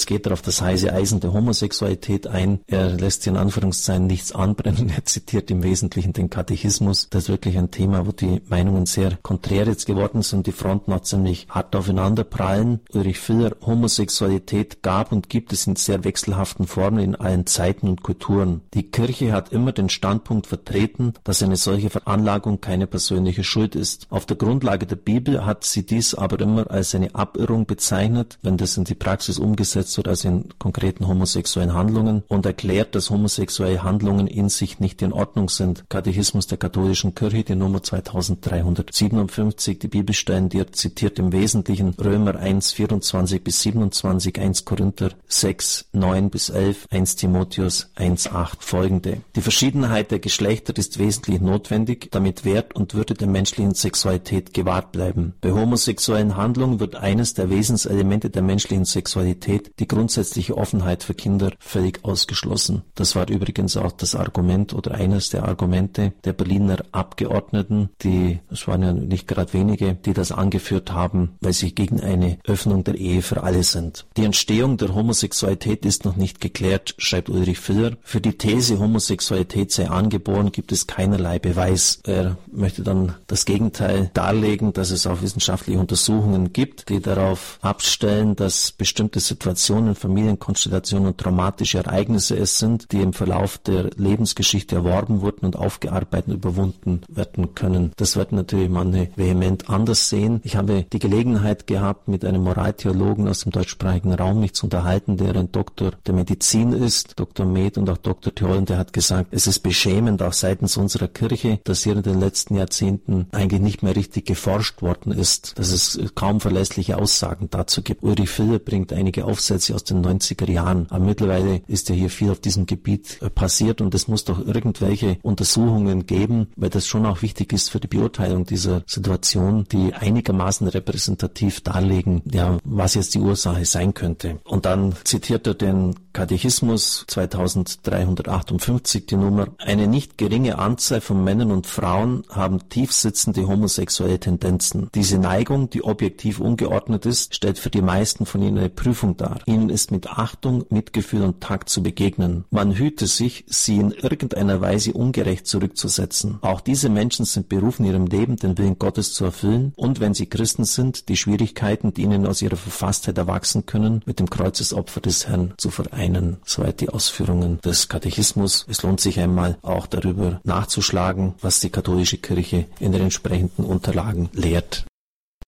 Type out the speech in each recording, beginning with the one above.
Es geht darauf das heiße Eisen der Homosexualität ein. Er lässt hier in Anführungszeichen nichts anbrennen. Er zitiert im Wesentlichen den Katechismus. Das ist wirklich ein Thema, wo die Meinungen sehr konträr jetzt geworden sind, die Fronten auch ziemlich hart aufeinander prallen. Ulrich Filler, Homosexualität gab und gibt es in sehr wechselhaften Formen in allen Zeiten und Kulturen. Die Kirche hat immer den Standpunkt vertreten, dass eine solche Veranlagung keine persönliche Schuld ist. Auf der Grundlage der Bibel hat sie dies aber immer als eine Abirrung bezeichnet, wenn das in die Praxis umgesetzt wird, also in konkreten homosexuellen Handlungen und erklärt, dass homosexuelle Handlungen in sich nicht in Ordnung sind. Katechismus der katholischen Kirche, die Nummer 2357, die Bibelstellen, die er zitiert im Wesentlichen Römer 1, 24 bis 27, 1 Korinther 6, 9 bis 11, 1 Timotheus 1, 8 folgende. Die Verschiedenheit der Geschlechter ist wesentlich notwendig, damit Wert und Würde der menschlichen Sexualität gewahrt bleiben. Bei homosexuellen Handlungen wird eines der Wesenselemente der menschlichen Sexualität, die grundsätzliche Offenheit für Kinder, völlig ausgeschlossen. Das war übrigens auch das Argument oder eines der Argumente der Berliner Abgeordneten, die, es waren ja nicht gerade wenige, die das angeführt haben, weil sie gegen eine Öffnung der Ehe für alle sind. Die Entstehung der Homosexualität ist noch nicht geklärt, schreibt Ulrich Filler. Für die These, Homosexualität sei angeboren, gibt es keinerlei Beweis. Er möchte dann das Gegenteil darlegen, dass es auch wissenschaftliche Untersuchungen gibt, die darauf abstellen, dass bestimmte Situationen, Familienkonstellationen und traumatische Ereignisse es sind, die im Verlauf der Lebensgeschichte erworben wurden und aufgearbeitet und überwunden werden können. Das wird natürlich manche vehement anders sehen. Ich habe die Gelegenheit gehabt, mit einem Moraltheologen aus dem deutschsprachigen Raum mich zu unterhalten, der ein Doktor der Medizin ist, Dr. Med und auch Dr. Theol, der hat gesagt, es ist beschämend auch seitens unserer Kirche, dass hier in den letzten Jahrzehnten eigentlich nicht mehr richtig geforscht worden ist, dass es kaum verlässliche Aussagen dazu gibt. Uri Filler bringt einige Aufsätze aus den 90er Jahren, aber mittlerweile ist ja hier viel auf diesem Gebiet äh, passiert und es muss doch irgendwelche Untersuchungen geben, weil das schon auch wichtig ist für die Beurteilung dieser Situation, die einigermaßen repräsentativ darlegen, ja, was jetzt die Ursache sein könnte. Und dann zitiert er den Katechismus 2358 die Nummer. Eine nicht geringe Anzahl von Männern und Frauen haben tiefsitzende homosexuelle Tendenzen. Diese Neigung, die objektiv ungeordnet ist, stellt für die meisten von ihnen eine Prüfung dar. Ihnen ist mit Achtung, Mitgefühl und Takt zu begegnen. Man hüte sich, sie in irgendeiner Weise ungerecht zurückzusetzen. Auch diese Menschen sind berufen, ihrem Leben den Willen Gottes zu erfüllen und wenn sie Christen sind, die Schwierigkeiten, die ihnen aus ihrer Verfasstheit erwachsen können, mit dem Kreuzesopfer des Herrn zu vereinen einen. Soweit die Ausführungen des Katechismus. Es lohnt sich einmal auch darüber nachzuschlagen, was die katholische Kirche in den entsprechenden Unterlagen lehrt.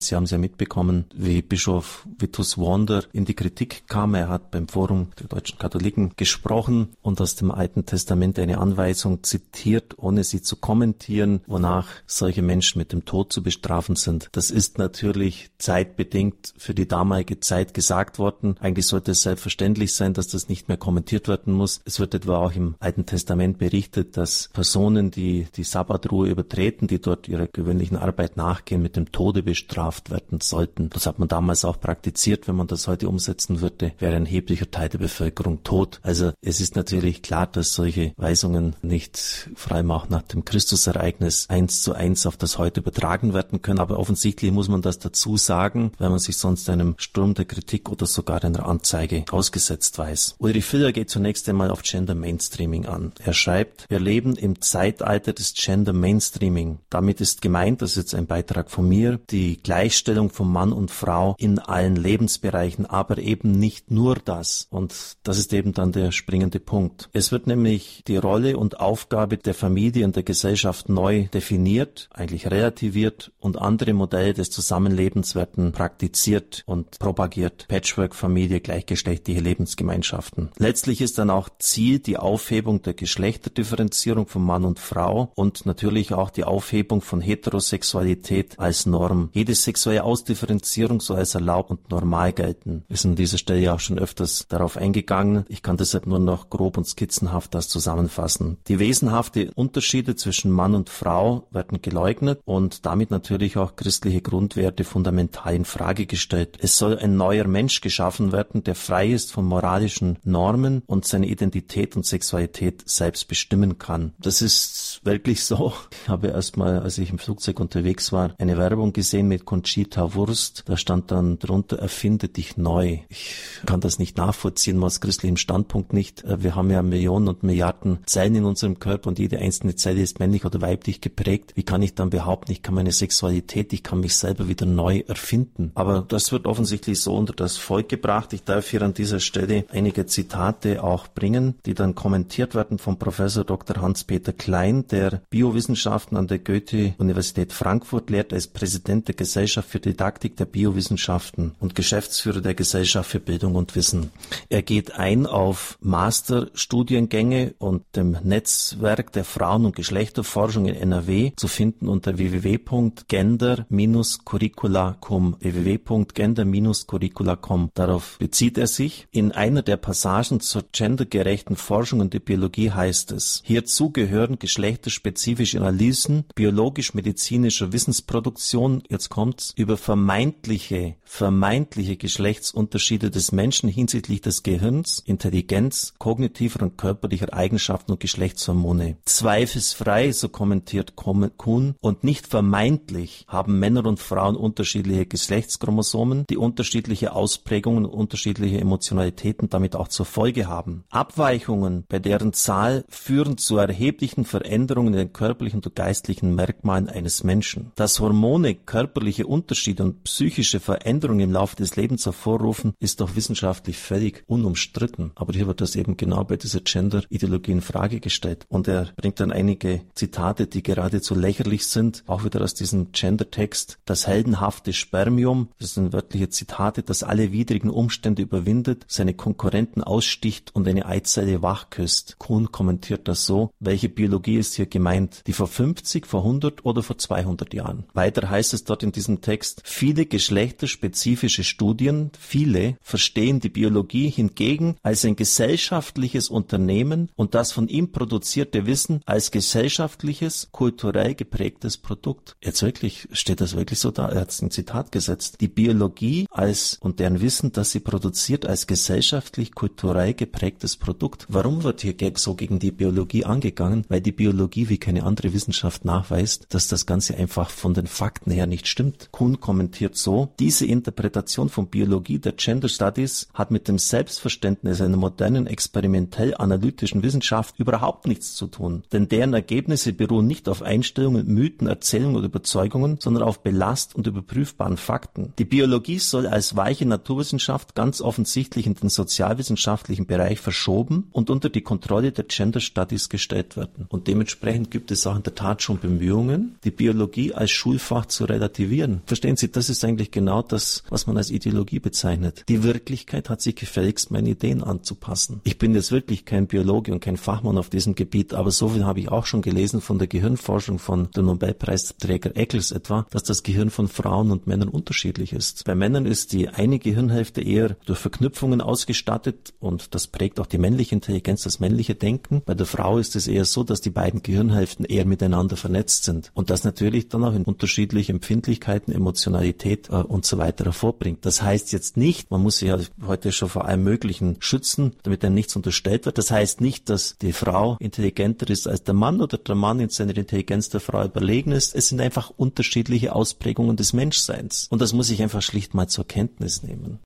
Sie haben es ja mitbekommen, wie Bischof Vitus Wander in die Kritik kam. Er hat beim Forum der deutschen Katholiken gesprochen und aus dem Alten Testament eine Anweisung zitiert, ohne sie zu kommentieren, wonach solche Menschen mit dem Tod zu bestrafen sind. Das ist natürlich zeitbedingt für die damalige Zeit gesagt worden. Eigentlich sollte es selbstverständlich sein, dass das nicht mehr kommentiert werden muss. Es wird etwa auch im Alten Testament berichtet, dass Personen, die die Sabbatruhe übertreten, die dort ihrer gewöhnlichen Arbeit nachgehen, mit dem Tode bestraft bestraft werden sollten. Das hat man damals auch praktiziert. Wenn man das heute umsetzen würde, wäre ein erheblicher Teil der Bevölkerung tot. Also es ist natürlich klar, dass solche Weisungen nicht vor allem auch nach dem Christusereignis eins zu eins auf das heute übertragen werden können. Aber offensichtlich muss man das dazu sagen, weil man sich sonst einem Sturm der Kritik oder sogar einer Anzeige ausgesetzt weiß. Ulrich Filler geht zunächst einmal auf Gender Mainstreaming an. Er schreibt, wir leben im Zeitalter des Gender Mainstreaming. Damit ist gemeint, das ist jetzt ein Beitrag von mir, die Gleichstellung von Mann und Frau in allen Lebensbereichen, aber eben nicht nur das. Und das ist eben dann der springende Punkt. Es wird nämlich die Rolle und Aufgabe der Familie und der Gesellschaft neu definiert, eigentlich relativiert und andere Modelle des Zusammenlebens werden praktiziert und propagiert. Patchwork-Familie, gleichgeschlechtliche Lebensgemeinschaften. Letztlich ist dann auch Ziel die Aufhebung der Geschlechterdifferenzierung von Mann und Frau und natürlich auch die Aufhebung von Heterosexualität als Norm. Jedes sexuelle Ausdifferenzierung so als erlaubt und normal gelten. Wir sind an dieser Stelle ja auch schon öfters darauf eingegangen. Ich kann deshalb nur noch grob und skizzenhaft das zusammenfassen. Die wesenhaften Unterschiede zwischen Mann und Frau werden geleugnet und damit natürlich auch christliche Grundwerte fundamental in Frage gestellt. Es soll ein neuer Mensch geschaffen werden, der frei ist von moralischen Normen und seine Identität und Sexualität selbst bestimmen kann. Das ist wirklich so. Ich habe erstmal, als ich im Flugzeug unterwegs war, eine Werbung gesehen mit Conchita Wurst. Da stand dann drunter, erfinde dich neu. Ich kann das nicht nachvollziehen, aus christlichem Standpunkt nicht. Äh, wir haben ja Millionen und Milliarden Zellen in unserem Körper und jede einzelne Zelle ist männlich oder weiblich geprägt. Wie kann ich dann behaupten, ich kann meine Sexualität, ich kann mich selber wieder neu erfinden? Aber das wird offensichtlich so unter das Volk gebracht. Ich darf hier an dieser Stelle einige Zitate auch bringen, die dann kommentiert werden vom Professor Dr. Hans-Peter Klein, der Biowissenschaften an der Goethe-Universität Frankfurt lehrt als Präsident der Gesellschaft für Didaktik der Biowissenschaften und Geschäftsführer der Gesellschaft für Bildung und Wissen. Er geht ein auf Masterstudiengänge und dem Netzwerk der Frauen- und Geschlechterforschung in NRW zu finden unter www.gender-curricula.com www.gender-curricula.com. Darauf bezieht er sich. In einer der Passagen zur gendergerechten Forschung und Biologie heißt es, hierzu gehören geschlechterspezifische Analysen biologisch-medizinischer Wissensproduktion, jetzt kommt's, über vermeintliche, vermeintliche Geschlechtsunterschiede des Menschen hinsichtlich des Gehirns, Intelligenz, kognitiver und körperlicher Eigenschaften und Geschlechtshormone. Zweifelsfrei, so kommentiert Kuhn, und nicht vermeintlich haben Männer und Frauen unterschiedliche Geschlechtschromosomen, die unterschiedliche Ausprägungen und unterschiedliche Emotionalitäten damit auch zur Folge haben. Abweichungen, bei deren Zahl führen zu erheblichen Veränderungen in den körperlichen und geistlichen Merkmalen eines Menschen. Dass Hormone körperliche Unterschiede und psychische Veränderungen im Laufe des Lebens hervorrufen, ist doch wissenschaftlich völlig unumstritten. Aber hier wird das eben genau bei dieser Gender-Ideologie in Frage gestellt. Und er bringt dann einige Zitate, die geradezu lächerlich sind, auch wieder aus diesem Gender-Text. Das heldenhafte Spermium, das sind wörtliche Zitate, das alle widrigen Umstände überwindet, seine Konkurrenten aussticht und eine Eizelle wachküsst. Kuhn kommentiert das so, welche Biologie ist hier gemeint? Die vor 50, vor 100 oder vor 200 Jahren? Weiter heißt es dort in diesem Text, viele geschlechterspezifische Studien, viele verstehen die Biologie hingegen als ein gesellschaftliches Unternehmen und das von ihm produzierte Wissen als gesellschaftliches, kulturell geprägtes Produkt. Jetzt wirklich, steht das wirklich so da? Er hat ein Zitat gesetzt. Die Biologie als und deren Wissen, das sie produziert, als gesellschaftlich, kulturell geprägtes Produkt. Warum wird hier so gegen die Biologie angegangen? Weil die Biologie wie keine andere Wissenschaft nachweist, dass das Ganze einfach von den Fakten her nicht stimmt. Kuhn kommentiert so, diese Interpretation von Biologie der Gender Studies hat mit dem Selbstverständnis einer modernen experimentell-analytischen Wissenschaft überhaupt nichts zu tun. Denn deren Ergebnisse beruhen nicht auf Einstellungen, Mythen, Erzählungen oder Überzeugungen, sondern auf belast- und überprüfbaren Fakten. Die Biologie soll als weiche Naturwissenschaft ganz offensichtlich in den sozialwissenschaftlichen Bereich verschoben und unter die Kontrolle der Gender Studies gestellt werden. Und dementsprechend gibt es auch in der Tat schon Bemühungen, die Biologie als Schulfach zu relativieren. Verstehen Sie, das ist eigentlich genau das, was man als Ideologie bezeichnet. Die Wirklichkeit hat sich gefälligst meinen Ideen anzupassen. Ich bin jetzt wirklich kein Biologe und kein Fachmann auf diesem Gebiet, aber so viel habe ich auch schon gelesen von der Gehirnforschung von der Nobelpreisträger Eccles etwa, dass das Gehirn von Frauen und Männern unterschiedlich ist. Bei Männern ist die eine Gehirnhälfte eher durch Verknüpfungen ausgestattet und das prägt auch die männliche Intelligenz, das männliche Denken. Bei der Frau ist es eher so, dass die beiden Gehirnhälften eher miteinander vernetzt sind und das natürlich dann auch in unterschiedliche Empfindlichkeiten, Emotionalität äh, und so weiter hervorbringt. Das heißt jetzt nicht, man muss sich ja heute schon vor allem Möglichen schützen, damit dann nichts unterstellt wird. Das heißt nicht, dass die Frau intelligenter ist als der Mann oder der Mann in seiner Intelligenz der Frau überlegen ist. Es sind einfach unterschiedliche Ausprägungen des Menschseins. Und das muss ich einfach schlicht mal zur Kenntnis nehmen.